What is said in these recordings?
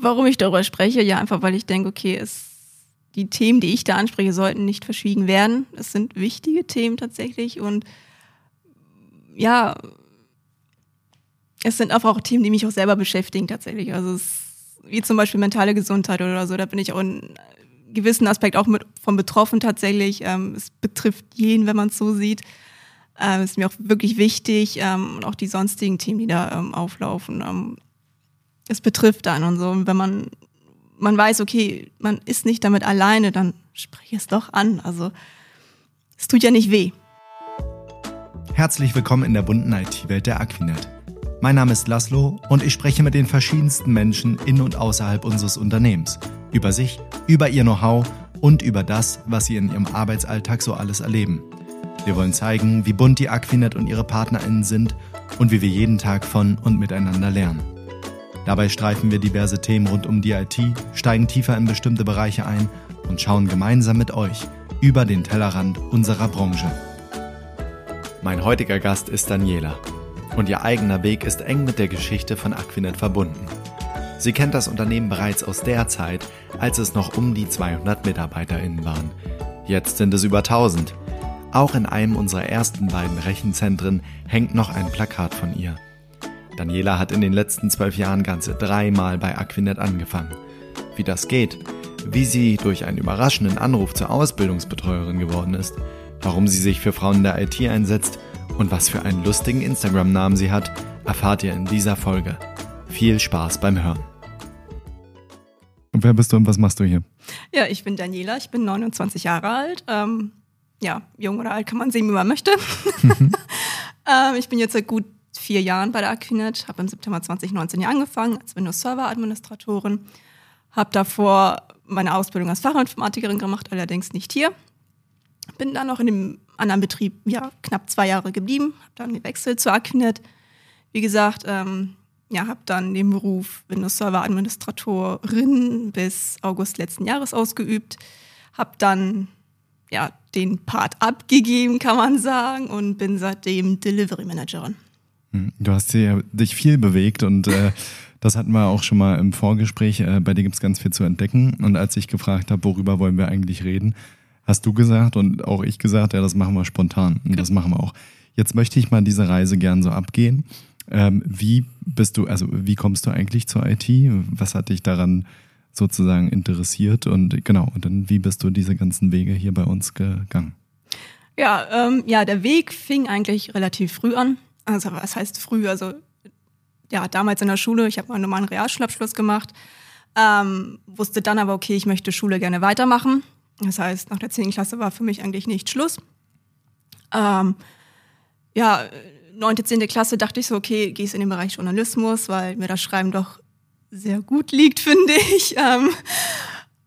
warum ich darüber spreche? Ja, einfach weil ich denke, okay, es, die Themen, die ich da anspreche, sollten nicht verschwiegen werden. Es sind wichtige Themen tatsächlich und ja, es sind einfach auch Themen, die mich auch selber beschäftigen tatsächlich. Also es, wie zum Beispiel mentale Gesundheit oder so, da bin ich auch in gewissen Aspekt auch mit von betroffen tatsächlich. Ähm, es betrifft jeden, wenn man es so sieht. Ähm, ist mir auch wirklich wichtig ähm, und auch die sonstigen Themen, die da ähm, auflaufen. Es betrifft dann und so. Und wenn man man weiß, okay, man ist nicht damit alleine, dann spreche es doch an. Also es tut ja nicht weh. Herzlich willkommen in der bunten IT-Welt der Aquinet. Mein Name ist Laszlo und ich spreche mit den verschiedensten Menschen in und außerhalb unseres Unternehmens über sich, über ihr Know-how und über das, was sie in ihrem Arbeitsalltag so alles erleben. Wir wollen zeigen, wie bunt die Aquinet und ihre PartnerInnen sind und wie wir jeden Tag von und miteinander lernen. Dabei streifen wir diverse Themen rund um die IT, steigen tiefer in bestimmte Bereiche ein und schauen gemeinsam mit euch über den Tellerrand unserer Branche. Mein heutiger Gast ist Daniela und ihr eigener Weg ist eng mit der Geschichte von Aquinet verbunden. Sie kennt das Unternehmen bereits aus der Zeit, als es noch um die 200 MitarbeiterInnen waren. Jetzt sind es über 1000. Auch in einem unserer ersten beiden Rechenzentren hängt noch ein Plakat von ihr. Daniela hat in den letzten zwölf Jahren ganze dreimal bei Aquinet angefangen. Wie das geht, wie sie durch einen überraschenden Anruf zur Ausbildungsbetreuerin geworden ist, warum sie sich für Frauen in der IT einsetzt und was für einen lustigen Instagram-Namen sie hat, erfahrt ihr in dieser Folge. Viel Spaß beim Hören. Und wer bist du und was machst du hier? Ja, ich bin Daniela, ich bin 29 Jahre alt. Ähm, ja, jung oder alt kann man sehen, wie man möchte. ähm, ich bin jetzt seit gut vier Jahren bei der Aquinet, habe im September 2019 hier angefangen als Windows Server Administratorin, habe davor meine Ausbildung als Fachinformatikerin gemacht, allerdings nicht hier. Bin dann noch in dem anderen Betrieb ja, knapp zwei Jahre geblieben, habe dann gewechselt zur Aquinet. Wie gesagt, ähm, ja, habe dann den Beruf Windows Server Administratorin bis August letzten Jahres ausgeübt, habe dann ja den Part abgegeben, kann man sagen, und bin seitdem Delivery Managerin. Hm, du hast hier, dich viel bewegt und äh, das hatten wir auch schon mal im Vorgespräch. Äh, bei dir gibt es ganz viel zu entdecken. Und als ich gefragt habe, worüber wollen wir eigentlich reden, hast du gesagt und auch ich gesagt, ja, das machen wir spontan. Und das machen wir auch. Jetzt möchte ich mal diese Reise gern so abgehen. Ähm, wie bist du, also wie kommst du eigentlich zur IT? Was hat dich daran sozusagen interessiert? Und genau, und dann wie bist du diese ganzen Wege hier bei uns gegangen? Ja, ähm, ja, der Weg fing eigentlich relativ früh an. Also was heißt früh? Also ja, damals in der Schule, ich habe meinen normalen Realschulabschluss gemacht, ähm, wusste dann aber, okay, ich möchte Schule gerne weitermachen. Das heißt, nach der 10. Klasse war für mich eigentlich nicht Schluss. Ähm, ja, neunte, zehnte Klasse dachte ich so, okay, gehst in den Bereich Journalismus, weil mir das Schreiben doch sehr gut liegt, finde ich. Ähm,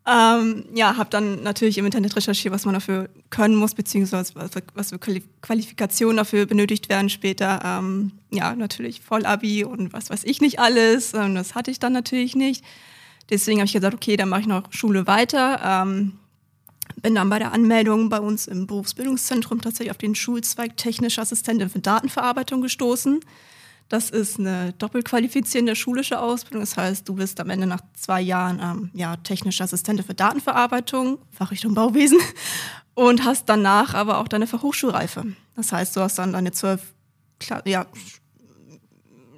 ähm, ja, habe dann natürlich im Internet recherchiert, was man dafür können muss, beziehungsweise was, für Qualifikationen dafür benötigt werden später. Ähm, ja, natürlich Vollabi und was weiß ich nicht alles. Ähm, das hatte ich dann natürlich nicht. Deswegen habe ich gesagt, okay, dann mache ich noch Schule weiter. Ähm, bin dann bei der Anmeldung bei uns im Berufsbildungszentrum tatsächlich auf den Schulzweig technische Assistentin für Datenverarbeitung gestoßen. Das ist eine doppelqualifizierende schulische Ausbildung. Das heißt, du bist am Ende nach zwei Jahren ähm, ja, technische Assistentin für Datenverarbeitung, Fachrichtung Bauwesen, und hast danach aber auch deine Fachhochschulreife. Das heißt, du hast dann deine zwölf ja,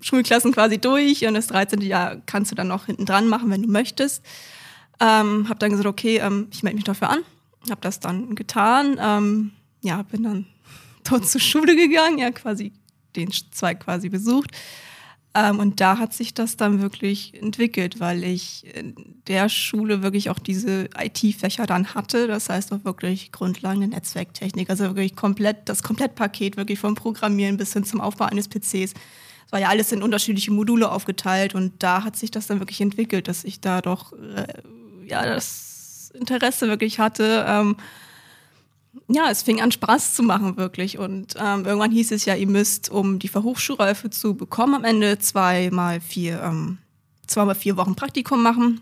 Schulklassen quasi durch und das 13. Jahr kannst du dann noch hinten dran machen, wenn du möchtest. Ähm, hab dann gesagt, okay, ähm, ich melde mich dafür an. Hab das dann getan. Ähm, ja, bin dann dort zur Schule gegangen, ja, quasi den Zweig quasi besucht. Ähm, und da hat sich das dann wirklich entwickelt, weil ich in der Schule wirklich auch diese IT-Fächer dann hatte. Das heißt auch wirklich Grundlagen der Netzwerktechnik, also wirklich komplett das Komplettpaket, wirklich vom Programmieren bis hin zum Aufbau eines PCs. Es war ja alles in unterschiedliche Module aufgeteilt und da hat sich das dann wirklich entwickelt, dass ich da doch äh, ja das Interesse wirklich hatte. Ähm, ja, es fing an Spaß zu machen wirklich. Und ähm, irgendwann hieß es ja, ihr müsst, um die Fachhochschulreife zu bekommen, am Ende zweimal vier, ähm, zweimal vier Wochen Praktikum machen.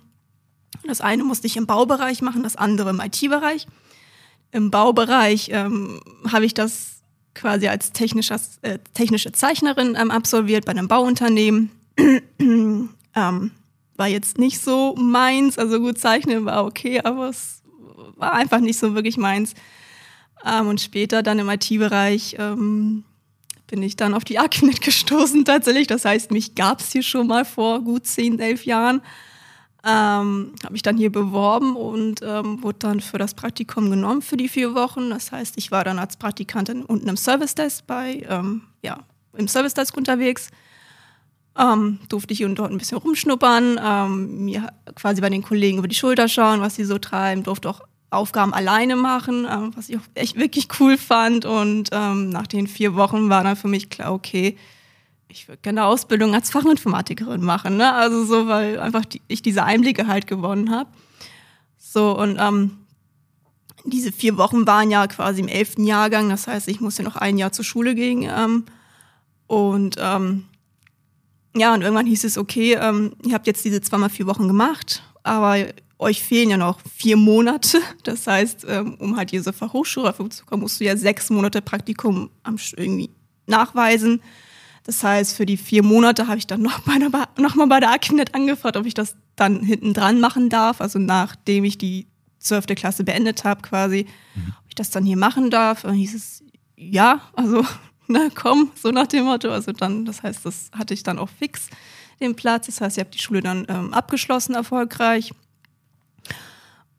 Das eine musste ich im Baubereich machen, das andere im IT-Bereich. Im Baubereich ähm, habe ich das quasi als äh, technische Zeichnerin ähm, absolviert bei einem Bauunternehmen. ähm, war jetzt nicht so meins. Also gut zeichnen war okay, aber es war einfach nicht so wirklich meins. Ähm, und später dann im IT-Bereich ähm, bin ich dann auf die Aquinet gestoßen tatsächlich. Das heißt, mich gab es hier schon mal vor gut zehn, elf Jahren. Ähm, habe mich dann hier beworben und ähm, wurde dann für das Praktikum genommen für die vier Wochen. Das heißt, ich war dann als Praktikantin unten im Service Desk bei, ähm, ja, im Service Desk unterwegs. Ähm, durfte ich hier und dort ein bisschen rumschnuppern, ähm, mir quasi bei den Kollegen über die Schulter schauen, was sie so treiben, durfte auch Aufgaben alleine machen, ähm, was ich auch echt wirklich cool fand. Und ähm, nach den vier Wochen war dann für mich klar, okay, ich würde gerne eine Ausbildung als Fachinformatikerin machen. Ne? Also so, weil einfach die, ich diese Einblicke halt gewonnen habe. So, und ähm, diese vier Wochen waren ja quasi im elften Jahrgang. Das heißt, ich musste noch ein Jahr zur Schule gehen. Ähm, und ähm, ja, und irgendwann hieß es, okay, ähm, ihr habt jetzt diese zweimal vier Wochen gemacht, aber euch fehlen ja noch vier Monate. Das heißt, ähm, um halt diese Fachhochschulreife zu kommen, musst du ja sechs Monate Praktikum irgendwie nachweisen. Das heißt, für die vier Monate habe ich dann noch, bei der, noch mal bei der Akinet angefragt, ob ich das dann hinten dran machen darf. Also nachdem ich die zwölfte Klasse beendet habe, quasi, mhm. ob ich das dann hier machen darf. Dann hieß es, ja, also, na komm, so nach dem Motto. Also dann, das heißt, das hatte ich dann auch fix, den Platz. Das heißt, ich habe die Schule dann ähm, abgeschlossen erfolgreich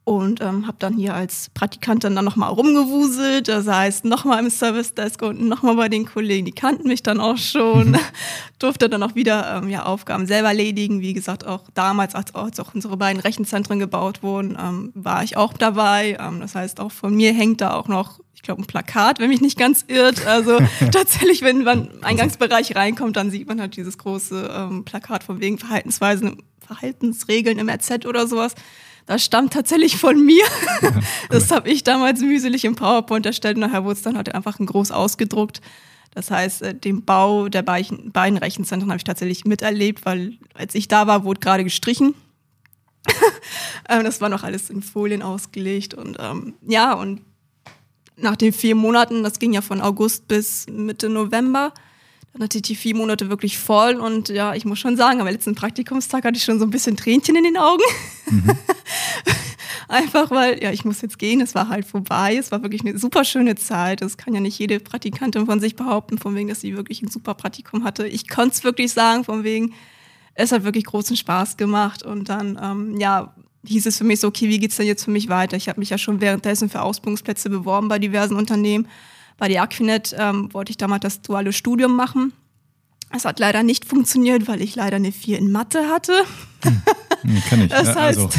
und ähm, habe dann hier als Praktikantin dann nochmal rumgewuselt, das heißt nochmal im Service Desk und nochmal bei den Kollegen, die kannten mich dann auch schon, mhm. durfte dann auch wieder ähm, ja, Aufgaben selber erledigen, wie gesagt auch damals, als, als auch unsere beiden Rechenzentren gebaut wurden, ähm, war ich auch dabei, ähm, das heißt auch von mir hängt da auch noch, ich glaube ein Plakat, wenn mich nicht ganz irrt, also tatsächlich, wenn man im Eingangsbereich reinkommt, dann sieht man halt dieses große ähm, Plakat von wegen Verhaltensweisen, Verhaltensregeln im RZ oder sowas, das stammt tatsächlich von mir. Ja, cool. Das habe ich damals mühselig im PowerPoint erstellt nachher wurde es dann halt einfach ein groß ausgedruckt. Das heißt, äh, den Bau der beiden Rechenzentren habe ich tatsächlich miterlebt, weil als ich da war, wurde gerade gestrichen. Ähm, das war noch alles in Folien ausgelegt und ähm, ja, und nach den vier Monaten, das ging ja von August bis Mitte November, dann hatte ich die vier Monate wirklich voll und ja, ich muss schon sagen, am letzten Praktikumstag hatte ich schon so ein bisschen Tränchen in den Augen. Mhm. Einfach weil, ja, ich muss jetzt gehen, es war halt vorbei, es war wirklich eine super schöne Zeit. Das kann ja nicht jede Praktikantin von sich behaupten, von wegen, dass sie wirklich ein super Praktikum hatte. Ich konnte es wirklich sagen, von wegen, es hat wirklich großen Spaß gemacht und dann, ähm, ja, hieß es für mich so, okay, wie geht's denn jetzt für mich weiter? Ich habe mich ja schon währenddessen für Ausbildungsplätze beworben bei diversen Unternehmen bei der Aquinet ähm, wollte ich damals das duale Studium machen. Es hat leider nicht funktioniert, weil ich leider eine 4 in Mathe hatte. Hm, hm kann ich. Das heißt, also,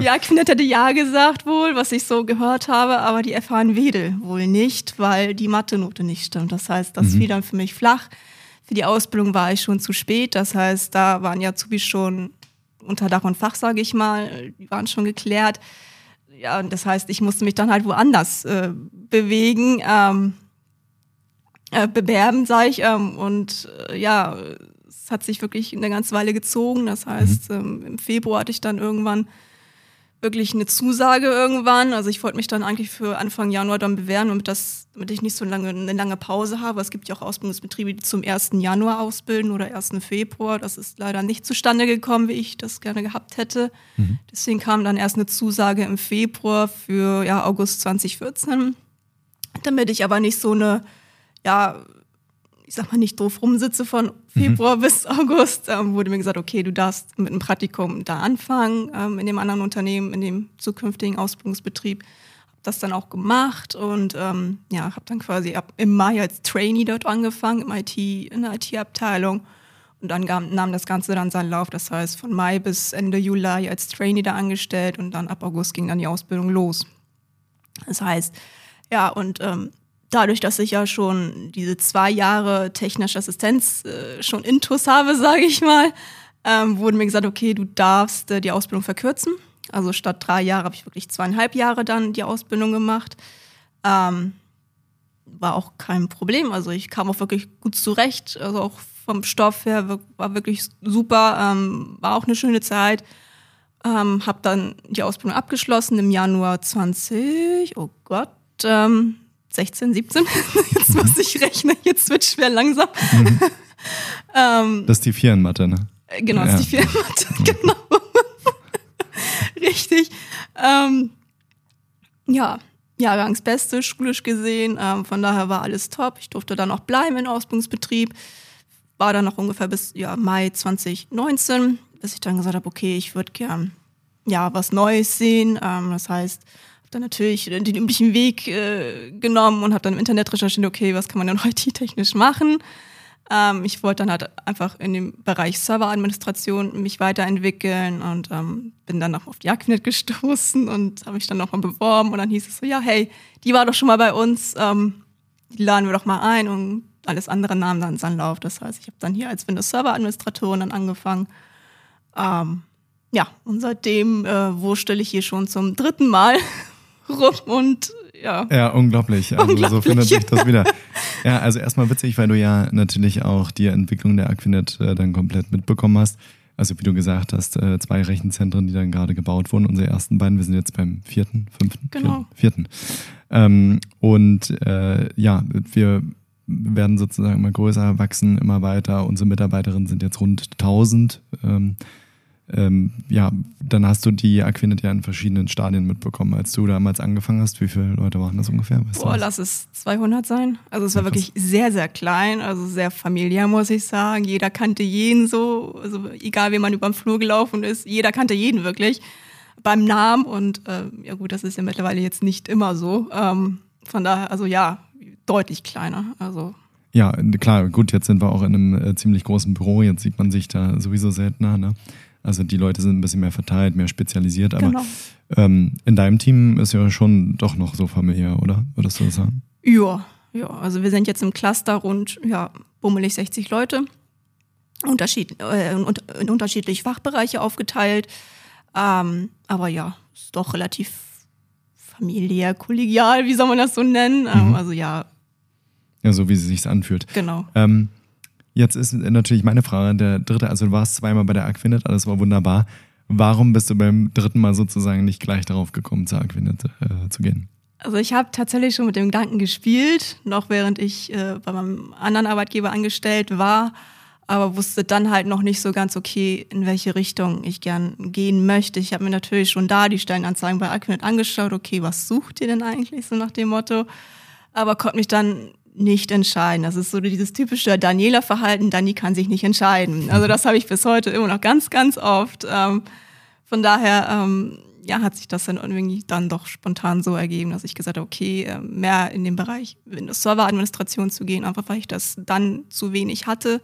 ja. Aquinet hätte ja gesagt wohl, was ich so gehört habe, aber die in Wedel wohl nicht, weil die Mathe-Note nicht stimmt. Das heißt, das mhm. fiel dann für mich flach. Für die Ausbildung war ich schon zu spät. Das heißt, da waren ja Zubis schon unter Dach und Fach, sage ich mal. Die waren schon geklärt ja, das heißt, ich musste mich dann halt woanders äh, bewegen, ähm, äh, bewerben, sage ich. Ähm, und äh, ja, hat sich wirklich eine ganze Weile gezogen. Das heißt, mhm. ähm, im Februar hatte ich dann irgendwann wirklich eine Zusage irgendwann. Also ich wollte mich dann eigentlich für Anfang Januar dann bewähren, damit, das, damit ich nicht so lange, eine lange Pause habe. Es gibt ja auch Ausbildungsbetriebe, die zum 1. Januar ausbilden oder 1. Februar. Das ist leider nicht zustande gekommen, wie ich das gerne gehabt hätte. Mhm. Deswegen kam dann erst eine Zusage im Februar für ja, August 2014. Damit ich aber nicht so eine ja, ich sag mal, nicht doof rumsitze von Februar mhm. bis August, ähm, wurde mir gesagt, okay, du darfst mit einem Praktikum da anfangen, ähm, in dem anderen Unternehmen, in dem zukünftigen Ausbildungsbetrieb. Hab das dann auch gemacht und ähm, ja, habe dann quasi ab im Mai als Trainee dort angefangen, im IT, in der IT-Abteilung. Und dann nahm, nahm das Ganze dann seinen Lauf. Das heißt, von Mai bis Ende Juli als Trainee da angestellt und dann ab August ging dann die Ausbildung los. Das heißt, ja, und ähm, dadurch, dass ich ja schon diese zwei Jahre technische Assistenz äh, schon intus habe, sage ich mal, ähm, wurde mir gesagt, okay, du darfst äh, die Ausbildung verkürzen. Also statt drei Jahre habe ich wirklich zweieinhalb Jahre dann die Ausbildung gemacht. Ähm, war auch kein Problem. Also ich kam auch wirklich gut zurecht. Also auch vom Stoff her war wirklich super. Ähm, war auch eine schöne Zeit. Ähm, habe dann die Ausbildung abgeschlossen im Januar 20. Oh Gott. Ähm, 16, 17. Jetzt muss ich rechnen, jetzt wird schwer langsam. Mhm. ähm, das ist die vier in Mathe, ne? Äh, Genau, das ist die Ferienmathe, genau. Richtig. Ähm, ja, Jahrgangsbeste, schulisch gesehen. Ähm, von daher war alles top. Ich durfte dann auch bleiben in Ausbildungsbetrieb. War dann noch ungefähr bis ja, Mai 2019, bis ich dann gesagt habe, okay, ich würde gern ja, was Neues sehen. Ähm, das heißt, dann natürlich den üblichen Weg äh, genommen und habe dann im Internet recherchiert, okay, was kann man denn IT-technisch machen? Ähm, ich wollte dann halt einfach in dem Bereich Serveradministration mich weiterentwickeln und ähm, bin dann noch auf die Aquinet gestoßen und habe mich dann nochmal beworben und dann hieß es so, ja, hey, die war doch schon mal bei uns, ähm, die laden wir doch mal ein und alles andere nahm dann seinen Lauf. Das heißt, ich habe dann hier als Windows Server Administratorin dann angefangen. Ähm, ja, und seitdem äh, wurstelle ich hier schon zum dritten Mal rum und ja. Ja, unglaublich. Also so Unglaublich. findet sich das wieder. Ja, also erstmal witzig, weil du ja natürlich auch die Entwicklung der Aquinet äh, dann komplett mitbekommen hast. Also wie du gesagt hast, äh, zwei Rechenzentren, die dann gerade gebaut wurden, unsere ersten beiden, wir sind jetzt beim vierten, fünften, Genau. vierten. vierten. Ähm, und äh, ja, wir werden sozusagen immer größer, wachsen immer weiter. Unsere Mitarbeiterinnen sind jetzt rund 1000. Ähm, ähm, ja, dann hast du die Aquinet ja in verschiedenen Stadien mitbekommen. Als du damals angefangen hast, wie viele Leute waren das ungefähr? Weißt Boah, lass es 200 sein. Also es war Ja, wirklich sehr, sehr klein, also sehr familiär, muss ich sagen. Jeder kannte jeden so, also egal wie man über den Flur gelaufen ist, jeder kannte jeden wirklich beim Namen. Und äh, ja gut, das ist ja mittlerweile jetzt nicht immer so. Ähm, von daher, also ja, deutlich kleiner. Also Ja, klar, gut, jetzt sind wir auch in einem äh, ziemlich großen Büro, jetzt sieht man sich da sowieso seltener. Ne? Also die Leute sind ein bisschen mehr verteilt, mehr spezialisiert, aber genau. ähm, in deinem Team ist ja schon doch noch so familiär, oder? Würdest du das sagen? Ja, ja, also wir sind jetzt im Cluster rund, ja, bummelig 60 Leute. Unterschied, äh, in, unter- in unterschiedliche Fachbereiche aufgeteilt. Ähm, aber ja, ist doch relativ familiär, kollegial, wie soll man das so nennen? Ähm, also ja, Ja, so wie sie sich anfühlt. genau. Ähm, jetzt ist natürlich meine Frage, der dritte, also du warst zweimal bei der Aquinet, alles war wunderbar. Warum bist du beim dritten Mal sozusagen nicht gleich darauf gekommen, zur Aquinet äh, zu gehen? Also ich habe tatsächlich schon mit dem Gedanken gespielt, noch während ich äh, bei meinem anderen Arbeitgeber angestellt war, aber wusste dann halt noch nicht so ganz, okay, in welche Richtung ich gern gehen möchte. Ich habe mir natürlich schon da die Stellenanzeigen bei Aquinet angeschaut, okay, was sucht ihr denn eigentlich, so nach dem Motto, aber konnte mich dann nicht entscheiden. Das ist so dieses typische Daniela-Verhalten, Dani kann sich nicht entscheiden. Also das habe ich bis heute immer noch ganz, ganz oft. Ähm, von daher ähm, ja, hat sich das dann irgendwie dann doch spontan so ergeben, dass ich gesagt habe, okay, äh, mehr in den Bereich Windows Server Administration zu gehen, einfach weil ich das dann zu wenig hatte.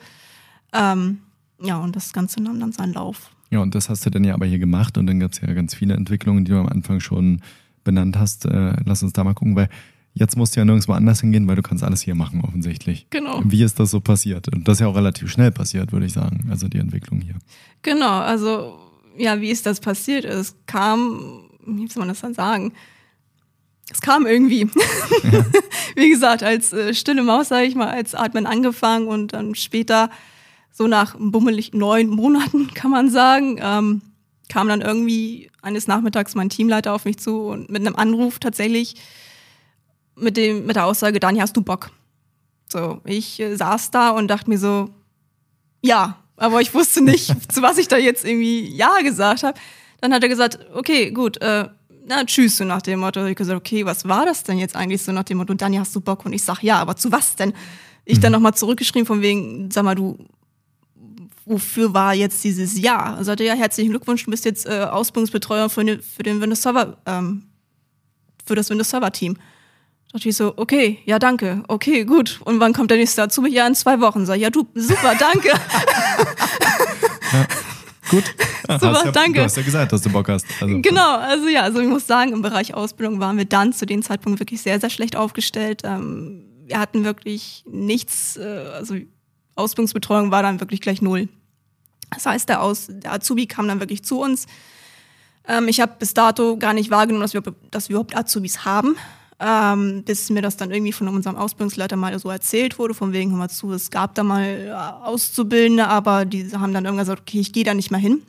Ähm, ja, und das Ganze nahm dann seinen Lauf. Ja, und das hast du dann ja aber hier gemacht und dann gab es ja ganz viele Entwicklungen, die du am Anfang schon benannt hast. Äh, lass uns da mal gucken, weil jetzt musst du ja nirgendwo anders hingehen, weil du kannst alles hier machen offensichtlich. Genau. Wie ist das so passiert? Und das ist ja auch relativ schnell passiert, würde ich sagen, also die Entwicklung hier. Genau, also ja, wie ist das passiert? Es kam, wie soll man das dann sagen? Es kam irgendwie. wie gesagt, als äh, stille Maus, sage ich mal, als Admin angefangen und dann später, so nach bummelig neun Monaten, kann man sagen, ähm, kam dann irgendwie eines Nachmittags mein Teamleiter auf mich zu und mit einem Anruf tatsächlich mit, dem, mit der Aussage, Dani, hast du Bock? So, ich äh, saß da und dachte mir so, ja, aber ich wusste nicht, zu was ich da jetzt irgendwie Ja gesagt habe. Dann hat er gesagt, okay, gut, äh, na, tschüss, so nach dem Motto. Ich gesagt, okay, was war das denn jetzt eigentlich so nach dem Motto? Und Dani, hast du Bock? Und ich sag, ja, aber zu was denn? Ich dann nochmal zurückgeschrieben von wegen, sag mal, du, wofür war jetzt dieses Ja? Er sagte, ja, herzlichen Glückwunsch, du bist jetzt äh, Ausbildungsbetreuer für, ne, für den Windows Server, ähm, für das Windows Server Team. Dachte ich so, okay, ja, danke, okay, gut. Und wann kommt der nächste dazu? Ja, in zwei Wochen. Sag ich, ja, du, super, danke. Gut. Ja, Super, ja, danke. Du hast ja gesagt, dass du Bock hast. Also, Genau, also ja, also ich muss sagen, im Bereich Ausbildung waren wir dann zu dem Zeitpunkt wirklich sehr, sehr schlecht aufgestellt. Ähm, wir hatten wirklich nichts, äh, also Ausbildungsbetreuung war dann wirklich gleich null. Das heißt, der, Aus, der Azubi kam dann wirklich zu uns. Ähm, ich habe bis dato gar nicht wahrgenommen, dass wir, dass wir überhaupt Azubis haben. Ähm, bis mir das dann irgendwie von unserem Ausbildungsleiter mal so erzählt wurde, von wegen, hör mal zu, es gab da mal äh, Auszubildende, aber die haben dann irgendwann gesagt, okay, ich gehe da nicht mehr hin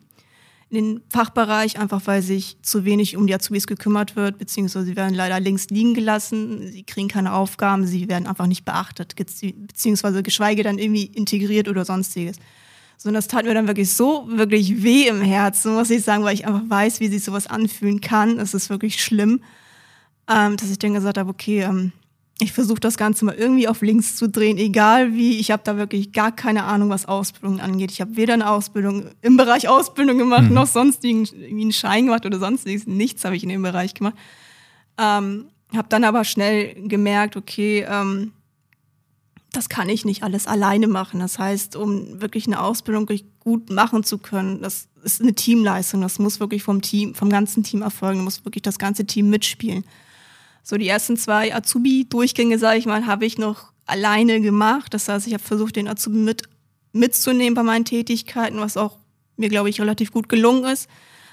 in den Fachbereich, einfach weil sich zu wenig um die Azubis gekümmert wird, beziehungsweise sie werden leider links liegen gelassen, sie kriegen keine Aufgaben, sie werden einfach nicht beachtet, beziehungsweise geschweige dann irgendwie integriert oder sonstiges. So, und das tat mir dann wirklich so, wirklich weh im Herzen, muss ich sagen, weil ich einfach weiß, wie sich sowas anfühlen kann. Es ist wirklich schlimm, ähm, dass ich dann gesagt habe, okay, ähm, ich versuche das Ganze mal irgendwie auf links zu drehen, egal wie. Ich habe da wirklich gar keine Ahnung, was Ausbildung angeht. Ich habe weder eine Ausbildung im Bereich Ausbildung gemacht, mhm. noch sonst irgendwie einen Schein gemacht oder sonstiges. Nichts habe ich in dem Bereich gemacht. Ähm, habe dann aber schnell gemerkt, okay, ähm, das kann ich nicht alles alleine machen. Das heißt, um wirklich eine Ausbildung gut machen zu können, das ist eine Teamleistung. Das muss wirklich vom Team, vom ganzen Team erfolgen. Da muss wirklich das ganze Team mitspielen. So die ersten zwei Azubi-Durchgänge, sage ich mal, habe ich noch alleine gemacht. Das heißt, ich habe versucht, den Azubi mit, mitzunehmen bei meinen Tätigkeiten, was auch mir, glaube ich, relativ gut gelungen ist.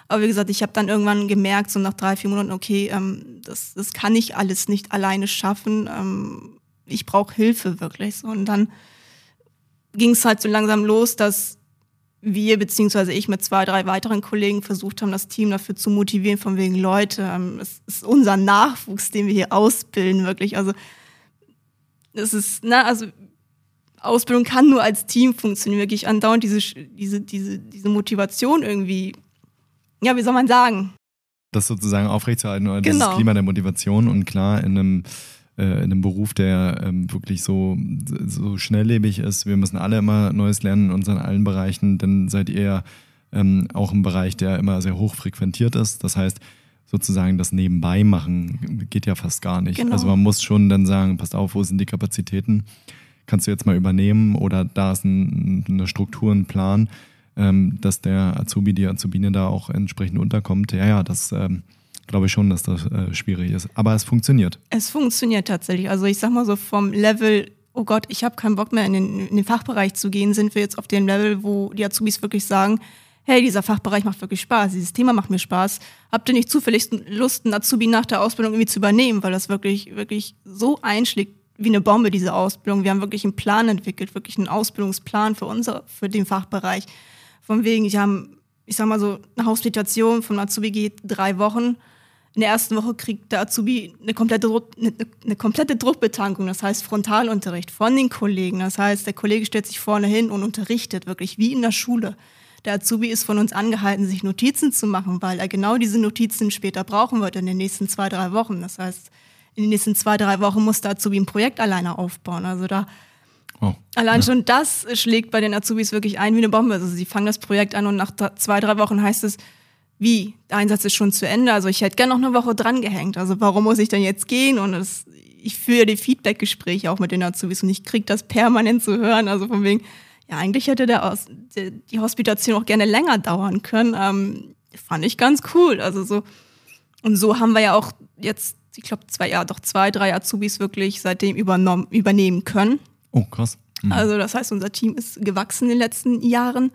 Aber wie gesagt, ich habe dann irgendwann gemerkt, so nach drei, vier Monaten, okay, ähm, das, das kann ich alles nicht alleine schaffen. Ähm, ich brauche Hilfe wirklich. So. Und dann ging es halt so langsam los, dass wir beziehungsweise ich mit zwei, drei weiteren Kollegen versucht haben, das Team dafür zu motivieren, von wegen Leute, ähm, es ist unser Nachwuchs, den wir hier ausbilden, wirklich. Also es ist, na, also Ausbildung kann nur als Team funktionieren, wirklich andauernd diese, diese, diese, diese Motivation irgendwie, ja, wie soll man sagen? Das sozusagen aufrechtzuerhalten oder genau. dieses Klima der Motivation und klar in einem in einem Beruf, der ähm, wirklich so, so schnelllebig ist. Wir müssen alle immer Neues lernen in unseren allen Bereichen, denn seid ihr ähm, auch im Bereich, der immer sehr hoch frequentiert ist. Das heißt, sozusagen das Nebenbei machen geht ja fast gar nicht. Genau. Also man muss schon dann sagen, passt auf, wo sind die Kapazitäten? Kannst du jetzt mal übernehmen oder da ist ein, eine Struktur, ein Plan, ähm, dass der Azubi, die Azubine da auch entsprechend unterkommt. Ja, ja, das ähm, glaube ich schon, dass das äh, schwierig ist. Aber es funktioniert. Es funktioniert tatsächlich. Also ich sag mal so vom Level, oh Gott, ich habe keinen Bock mehr in den, in den Fachbereich zu gehen, sind wir jetzt auf dem Level, wo die Azubis wirklich sagen, hey, dieser Fachbereich macht wirklich Spaß, dieses Thema macht mir Spaß. Habt ihr nicht zufällig Lust, einen Azubi nach der Ausbildung irgendwie zu übernehmen, weil das wirklich, wirklich so einschlägt wie eine Bombe, diese Ausbildung. Wir haben wirklich einen Plan entwickelt, wirklich einen Ausbildungsplan für unser, für den Fachbereich. Von wegen, ich habe, ich sag mal so, eine Hospitation von Azubi geht drei Wochen in der ersten Woche kriegt der Azubi eine komplette, eine, eine komplette Druckbetankung, das heißt Frontalunterricht von den Kollegen. Das heißt, der Kollege stellt sich vorne hin und unterrichtet, wirklich wie in der Schule. Der Azubi ist von uns angehalten, sich Notizen zu machen, weil er genau diese Notizen später brauchen wird in den nächsten zwei, drei Wochen. Das heißt, in den nächsten zwei, drei Wochen muss der Azubi ein Projekt alleine aufbauen. Also da oh, allein ja. schon das schlägt bei den Azubis wirklich ein wie eine Bombe. Also sie fangen das Projekt an und nach zwei, drei Wochen heißt es, wie, der Einsatz ist schon zu Ende, also ich hätte gerne noch eine Woche dran gehängt. Also warum muss ich denn jetzt gehen? Und das, ich führe die Feedback-Gespräche auch mit den Azubis und ich kriege das permanent zu hören. Also von wegen, ja, eigentlich hätte der, Aus, der die Hospitation auch gerne länger dauern können. Ähm, fand ich ganz cool. Also so, und so haben wir ja auch jetzt, ich glaube, zwei, ja, doch zwei, drei Azubis wirklich seitdem übernommen, übernehmen können. Oh, krass. Mhm. Also das heißt, unser Team ist gewachsen in den letzten Jahren.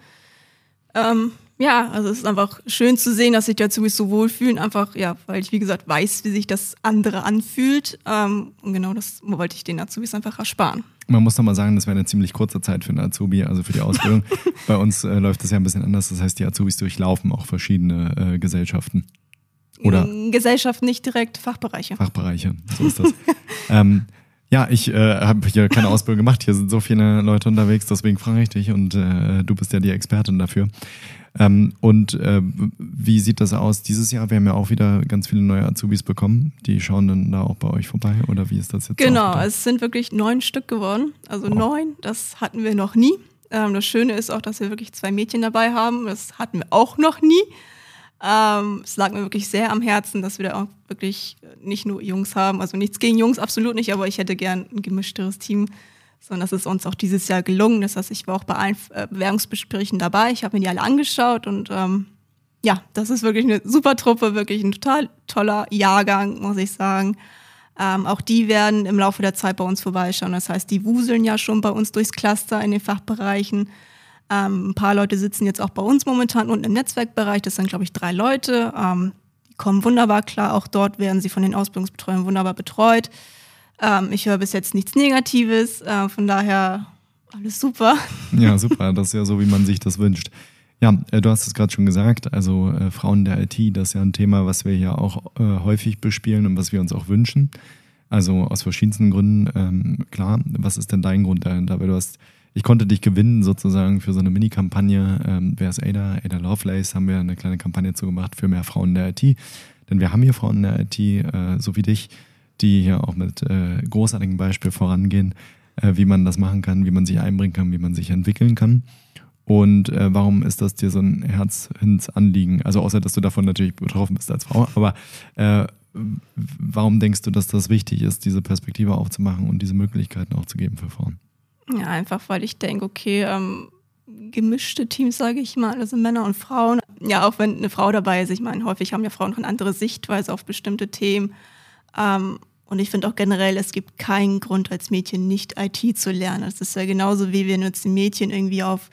Ähm, ja, also es ist einfach schön zu sehen, dass sich die Azubis so wohlfühlen, einfach, ja, weil ich, wie gesagt, weiß, wie sich das andere anfühlt. Ähm, und genau das wollte ich den Azubis einfach ersparen. Man muss doch mal sagen, das wäre eine ziemlich kurze Zeit für einen Azubi, also für die Ausbildung. Bei uns äh, läuft das ja ein bisschen anders. Das heißt, die Azubis durchlaufen auch verschiedene äh, Gesellschaften. Oder? Gesellschaften nicht direkt, Fachbereiche. Fachbereiche, so ist das. ähm, ja, ich äh, habe hier keine Ausbildung gemacht. Hier sind so viele Leute unterwegs, deswegen frage ich dich und äh, du bist ja die Expertin dafür. Ähm, und äh, wie sieht das aus dieses Jahr? Wir haben ja auch wieder ganz viele neue Azubis bekommen. Die schauen dann da auch bei euch vorbei oder wie ist das jetzt? Genau, es sind wirklich neun Stück geworden. Also oh. neun, das hatten wir noch nie. Ähm, das Schöne ist auch, dass wir wirklich zwei Mädchen dabei haben. Das hatten wir auch noch nie. Ähm, es lag mir wirklich sehr am Herzen, dass wir da auch wirklich nicht nur Jungs haben. Also nichts gegen Jungs, absolut nicht, aber ich hätte gern ein gemischteres Team sondern das ist uns auch dieses Jahr gelungen. Das heißt, ich war auch bei allen äh, Bewerbungsgesprächen dabei. Ich habe mir die alle angeschaut und ähm, ja, das ist wirklich eine super Truppe, wirklich ein total toller Jahrgang, muss ich sagen. Ähm, auch die werden im Laufe der Zeit bei uns vorbeischauen. Das heißt, die wuseln ja schon bei uns durchs Cluster in den Fachbereichen. Ähm, ein paar Leute sitzen jetzt auch bei uns momentan unten im Netzwerkbereich. Das sind, glaube ich, drei Leute. Ähm, die kommen wunderbar klar. Auch dort werden sie von den Ausbildungsbetreuern wunderbar betreut. Ähm, ich höre bis jetzt nichts Negatives, äh, von daher alles super. Ja, super. Das ist ja so, wie man sich das wünscht. Ja, äh, du hast es gerade schon gesagt, also äh, Frauen der IT, das ist ja ein Thema, was wir ja auch äh, häufig bespielen und was wir uns auch wünschen. Also aus verschiedensten Gründen. Ähm, klar, was ist denn dein Grund dahinter? Weil du hast ich konnte dich gewinnen sozusagen für so eine Mini-Kampagne. Ähm, Wer ist Ada? Ada Lovelace haben wir eine kleine Kampagne zu gemacht für mehr Frauen in der IT. Denn wir haben hier Frauen in der IT, äh, so wie dich, die hier auch mit äh, großartigem Beispiel vorangehen, äh, wie man das machen kann, wie man sich einbringen kann, wie man sich entwickeln kann. Und äh, warum ist das dir so ein Herzanliegen? Also außer, dass du davon natürlich betroffen bist als Frau, aber äh, warum denkst du, dass das wichtig ist, diese Perspektive aufzumachen und diese Möglichkeiten auch zu geben für Frauen? Ja, einfach weil ich denke, okay, ähm, gemischte Teams, sage ich mal, also Männer und Frauen. Ja, auch wenn eine Frau dabei ist, ich meine, häufig haben ja Frauen eine andere Sichtweise auf bestimmte Themen. Ähm, und ich finde auch generell, es gibt keinen Grund als Mädchen nicht IT zu lernen. Das ist ja genauso, wie wenn du jetzt ein Mädchen irgendwie auf,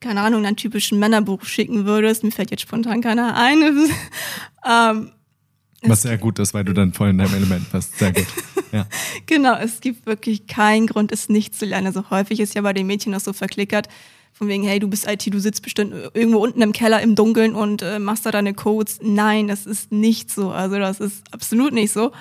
keine Ahnung, einen typischen Männerbuch schicken würdest. Mir fällt jetzt spontan keiner ein. ähm, Was sehr gut ist, weil du dann voll in deinem Element bist. Sehr gut. Ja. genau, es gibt wirklich keinen Grund, es nicht zu lernen. Also häufig ist ja bei den Mädchen das so verklickert, von wegen, hey, du bist IT, du sitzt bestimmt irgendwo unten im Keller im Dunkeln und äh, machst da deine Codes. Nein, das ist nicht so. Also das ist absolut nicht so.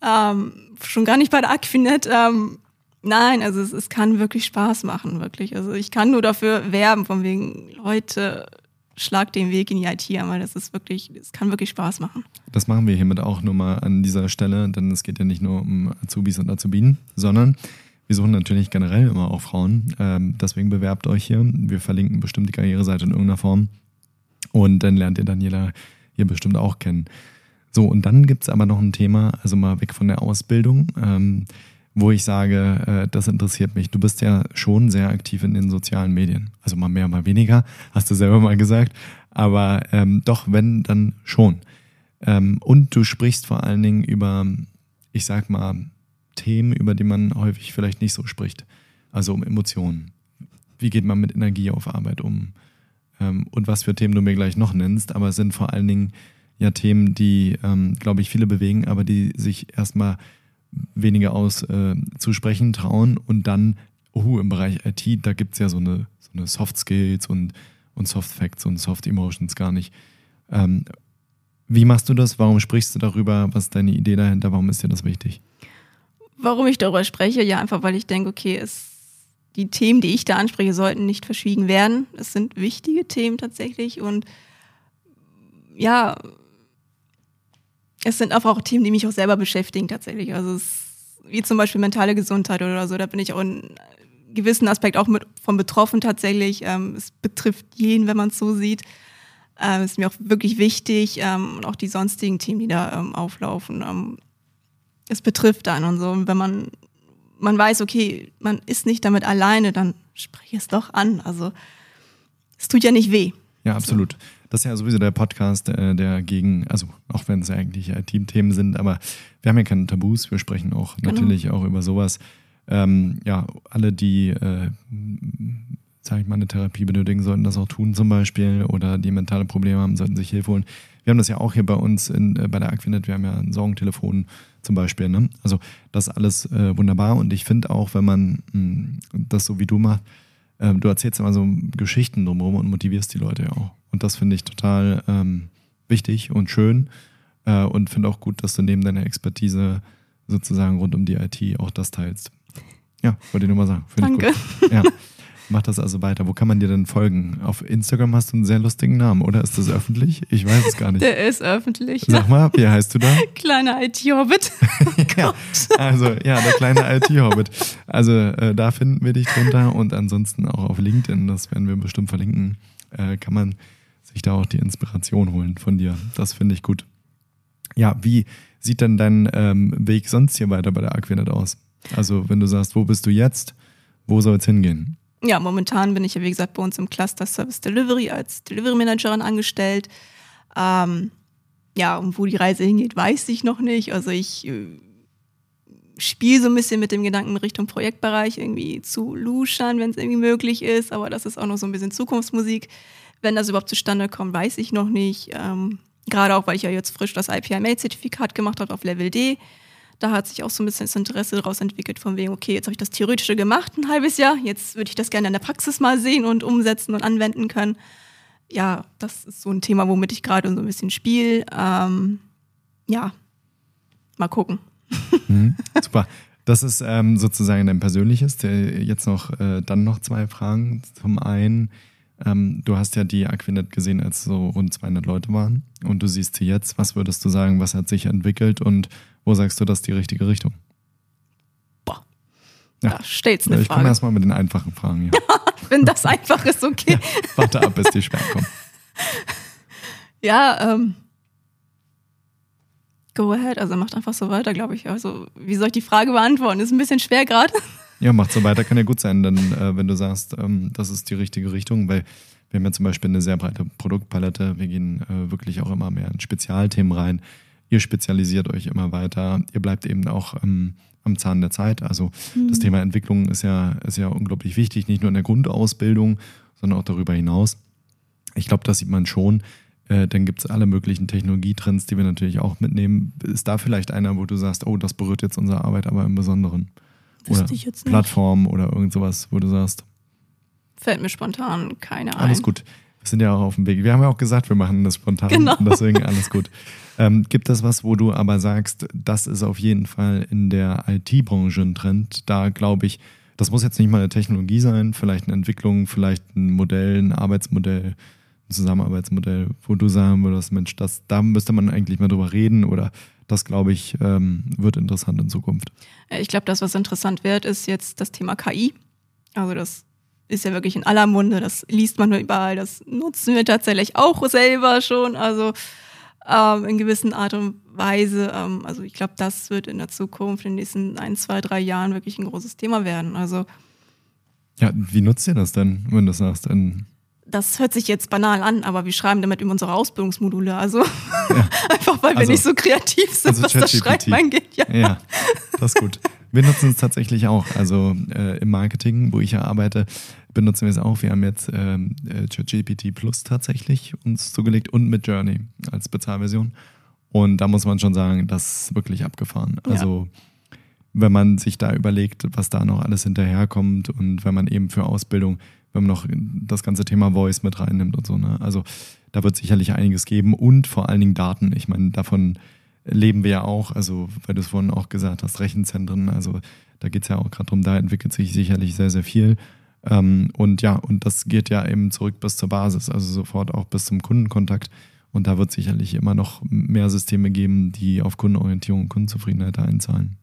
Ähm, schon gar nicht bei der Aquinet. Ähm, nein, also es, es kann wirklich Spaß machen, wirklich. Also ich kann nur dafür werben, von wegen, Leute, schlag den Weg in die IT weil das ist wirklich, es kann wirklich Spaß machen. Das machen wir hiermit auch nur mal an dieser Stelle, denn es geht ja nicht nur um Azubis und Azubinen, sondern wir suchen natürlich generell immer auch Frauen. Ähm, deswegen bewerbt euch hier. Wir verlinken bestimmt die Karriereseite in irgendeiner Form. Und dann lernt ihr Daniela hier bestimmt auch kennen. So, und dann gibt es aber noch ein Thema, also mal weg von der Ausbildung, ähm, wo ich sage, äh, das interessiert mich. Du bist ja schon sehr aktiv in den sozialen Medien. Also mal mehr, mal weniger, hast du selber mal gesagt. Aber ähm, doch, wenn, dann schon. Ähm, und du sprichst vor allen Dingen über, ich sag mal, Themen, über die man häufig vielleicht nicht so spricht. Also um Emotionen. Wie geht man mit Energie auf Arbeit um? Ähm, und was für Themen du mir gleich noch nennst, aber es sind vor allen Dingen ja Themen, die, ähm, glaube ich, viele bewegen, aber die sich erstmal weniger auszusprechen äh, trauen und dann, oh, im Bereich IT, da gibt es ja so eine, so eine Soft Skills und, und Soft Facts und Soft Emotions gar nicht. Ähm, wie machst du das? Warum sprichst du darüber? Was ist deine Idee dahinter? Warum ist dir das wichtig? Warum ich darüber spreche? Ja, einfach weil ich denke, okay, es, die Themen, die ich da anspreche, sollten nicht verschwiegen werden. Es sind wichtige Themen tatsächlich und ja, es sind einfach auch Themen, die mich auch selber beschäftigen tatsächlich. Also es, wie zum Beispiel mentale Gesundheit oder so, da bin ich auch in gewissen Aspekt auch mit von betroffen tatsächlich. Ähm, es betrifft jeden, wenn man es so sieht. Ähm, ist mir auch wirklich wichtig ähm, und auch die sonstigen Themen, die da ähm, auflaufen. Ähm, es betrifft einen und so. Und wenn man man weiß, okay, man ist nicht damit alleine, dann spreche es doch an. Also es tut ja nicht weh. Ja, absolut. So. Das ist ja sowieso der Podcast, äh, der gegen, also auch wenn es ja eigentlich Teamthemen sind, aber wir haben ja keine Tabus, wir sprechen auch genau. natürlich auch über sowas. Ähm, ja, alle, die, äh, sage ich mal, eine Therapie benötigen, sollten das auch tun zum Beispiel oder die mentale Probleme haben, sollten sich Hilfe holen. Wir haben das ja auch hier bei uns in, äh, bei der Aquinet, wir haben ja ein Sorgentelefon zum Beispiel. Ne? Also das ist alles äh, wunderbar und ich finde auch, wenn man mh, hm, das so wie du machst, äh, du erzählst immer so Geschichten drumherum und motivierst die Leute ja auch. Und das finde ich total ähm, wichtig und schön äh, und finde auch gut, dass du neben deiner Expertise sozusagen rund um die IT auch das teilst. Ja, wollte ich nur mal sagen. Danke. Ja. Mach das also weiter. Wo kann man dir denn folgen? Auf Instagram hast du einen sehr lustigen Namen, oder? Ist das öffentlich? Ich weiß es gar nicht. Der ist öffentlich. Sag mal, wie heißt du da? Kleiner IT-Hobbit. ja, also, ja, der kleine IT-Hobbit. Also, äh, da finden wir dich drunter und ansonsten auch auf LinkedIn, das werden wir bestimmt verlinken, äh, kann man sich da auch die Inspiration holen von dir. Das finde ich gut. Ja, wie sieht denn dein ähm, Weg sonst hier weiter bei der Aquinet aus? Also, wenn du sagst, wo bist du jetzt? Wo soll es hingehen? Ja, momentan bin ich ja, wie gesagt, bei uns im Cluster Service Delivery als Delivery Managerin angestellt. Ähm, ja, und wo die Reise hingeht, weiß ich noch nicht. Also ich äh, spiele so ein bisschen mit dem Gedanken Richtung Projektbereich irgendwie zu luschern, wenn es irgendwie möglich ist. Aber das ist auch noch so ein bisschen Zukunftsmusik. Wenn das überhaupt zustande kommt, weiß ich noch nicht. Ähm, Gerade auch, weil ich ja jetzt frisch das IPMA-Zertifikat gemacht habe auf Level D. Da hat sich auch so ein bisschen das Interesse daraus entwickelt, von wegen, okay, jetzt habe ich das Theoretische gemacht, ein halbes Jahr, jetzt würde ich das gerne in der Praxis mal sehen und umsetzen und anwenden können. Ja, das ist so ein Thema, womit ich gerade so ein bisschen spiele. Ähm, ja, mal gucken. Mhm, super. Das ist ähm, sozusagen dein persönliches. Jetzt noch, äh, dann noch zwei Fragen. Zum einen, ähm, du hast ja die Aquinet gesehen, als so rund 200 Leute waren und du siehst sie jetzt. Was würdest du sagen, was hat sich entwickelt und wo sagst du, das ist die richtige Richtung? Boah, ja. da stellt's eine ich Frage. komme erstmal mit den einfachen Fragen hier. Wenn das einfach ist, okay. Ja, warte ab, bis die schwer kommen. Ja, ähm, go ahead. Also macht einfach so weiter, glaube ich. Also, wie soll ich die Frage beantworten? Ist ein bisschen schwer gerade. Ja, macht so weiter, kann ja gut sein, denn äh, wenn du sagst, ähm, das ist die richtige Richtung, weil wir haben ja zum Beispiel eine sehr breite Produktpalette, wir gehen äh, wirklich auch immer mehr in Spezialthemen rein. Ihr spezialisiert euch immer weiter, ihr bleibt eben auch ähm, am Zahn der Zeit. Also mhm. das Thema Entwicklung ist ja, ist ja unglaublich wichtig, nicht nur in der Grundausbildung, sondern auch darüber hinaus. Ich glaube, das sieht man schon. Äh, dann gibt es alle möglichen Technologietrends, die wir natürlich auch mitnehmen. Ist da vielleicht einer, wo du sagst, oh, das berührt jetzt unsere Arbeit aber im Besonderen? Oder Plattform oder irgend sowas, wo du sagst. Fällt mir spontan keine ein. Alles gut. Wir sind ja auch auf dem Weg. Wir haben ja auch gesagt, wir machen das spontan. Genau. Deswegen alles gut. Ähm, gibt es was, wo du aber sagst, das ist auf jeden Fall in der IT-Branche ein Trend? Da glaube ich, das muss jetzt nicht mal eine Technologie sein, vielleicht eine Entwicklung, vielleicht ein Modell, ein Arbeitsmodell, ein Zusammenarbeitsmodell, wo du sagen würdest, Mensch, das, da müsste man eigentlich mal drüber reden oder das, glaube ich, ähm, wird interessant in Zukunft. Ich glaube, das, was interessant wird, ist jetzt das Thema KI. Also das ist ja wirklich in aller Munde, das liest man nur überall, das nutzen wir tatsächlich auch selber schon, also ähm, in gewissen Art und Weise. Ähm, also ich glaube, das wird in der Zukunft, in den nächsten ein, zwei, drei Jahren wirklich ein großes Thema werden. Also ja, wie nutzt ihr das denn, wenn du das sagst? In das hört sich jetzt banal an, aber wir schreiben damit über unsere Ausbildungsmodule. Also ja. einfach, weil also, wir nicht so kreativ sind, also was das Schreiben angeht. Ja. ja, das ist gut. Wir nutzen es tatsächlich auch. Also äh, im Marketing, wo ich ja arbeite, benutzen wir es auch. Wir haben jetzt ähm, äh, ChatGPT Plus tatsächlich uns zugelegt und mit Journey als Bezahlversion. Und da muss man schon sagen, das ist wirklich abgefahren. Also ja. wenn man sich da überlegt, was da noch alles hinterherkommt und wenn man eben für Ausbildung wenn man noch das ganze Thema Voice mit reinnimmt und so. Ne? Also da wird sicherlich einiges geben und vor allen Dingen Daten. Ich meine, davon leben wir ja auch, also weil du es vorhin auch gesagt hast, Rechenzentren, also da geht es ja auch gerade drum, da entwickelt sich sicherlich sehr, sehr viel. Ähm, und ja, und das geht ja eben zurück bis zur Basis, also sofort auch bis zum Kundenkontakt. Und da wird sicherlich immer noch mehr Systeme geben, die auf Kundenorientierung und Kundenzufriedenheit einzahlen.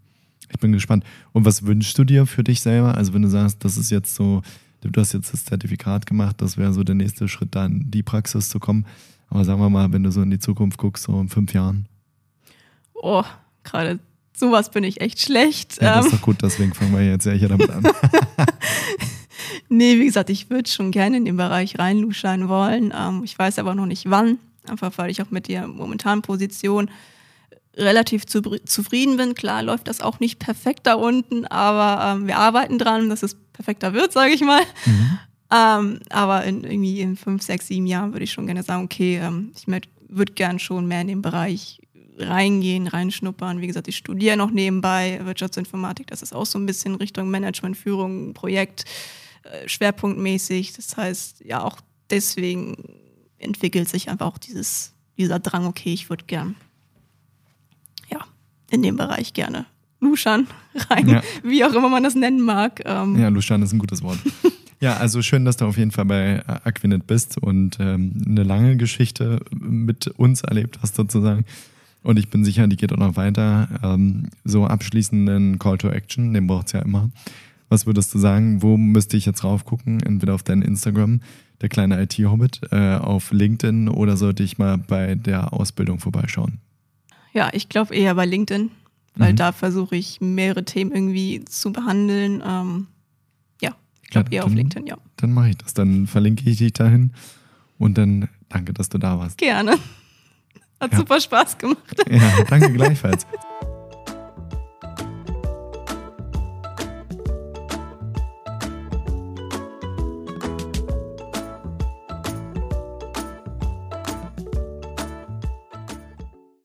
Ich bin gespannt. Und was wünschst du dir für dich selber? Also wenn du sagst, das ist jetzt so du hast jetzt das Zertifikat gemacht, das wäre so der nächste Schritt, da in die Praxis zu kommen. Aber sagen wir mal, wenn du so in die Zukunft guckst, so in fünf Jahren. Oh, gerade sowas bin ich echt schlecht. Ja, das ist ähm. doch gut, deswegen fangen wir jetzt ja hier damit an. nee, wie gesagt, ich würde schon gerne in den Bereich reinluschern wollen. Ähm, ich weiß aber noch nicht wann, einfach weil ich auch mit der momentanen Position relativ zu, zufrieden bin. Klar läuft das auch nicht perfekt da unten, aber ähm, wir arbeiten dran, dass es perfekter wird, sage ich mal. Mhm. Ähm, aber in, irgendwie in fünf, sechs, sieben Jahren würde ich schon gerne sagen, okay, ähm, ich würde gern schon mehr in den Bereich reingehen, reinschnuppern. Wie gesagt, ich studiere noch nebenbei Wirtschaftsinformatik. Das ist auch so ein bisschen Richtung Management, Führung, Projekt, äh, schwerpunktmäßig. Das heißt, ja, auch deswegen entwickelt sich einfach auch dieses, dieser Drang, okay, ich würde gern in dem Bereich gerne luschern rein, ja. wie auch immer man das nennen mag. Ähm. Ja, luschern ist ein gutes Wort. ja, also schön, dass du auf jeden Fall bei Aquinet bist und ähm, eine lange Geschichte mit uns erlebt hast sozusagen. Und ich bin sicher, die geht auch noch weiter. Ähm, so abschließenden Call to Action, den braucht es ja immer. Was würdest du sagen, wo müsste ich jetzt raufgucken? Entweder auf dein Instagram, der kleine IT-Hobbit, äh, auf LinkedIn oder sollte ich mal bei der Ausbildung vorbeischauen? Ja, ich glaube eher bei LinkedIn, weil mhm. da versuche ich mehrere Themen irgendwie zu behandeln. Ähm, ja, ich glaube ja, eher auf LinkedIn, ja. Dann mache ich das. Dann verlinke ich dich dahin und dann danke, dass du da warst. Gerne. Hat ja. super Spaß gemacht. Ja, danke gleichfalls.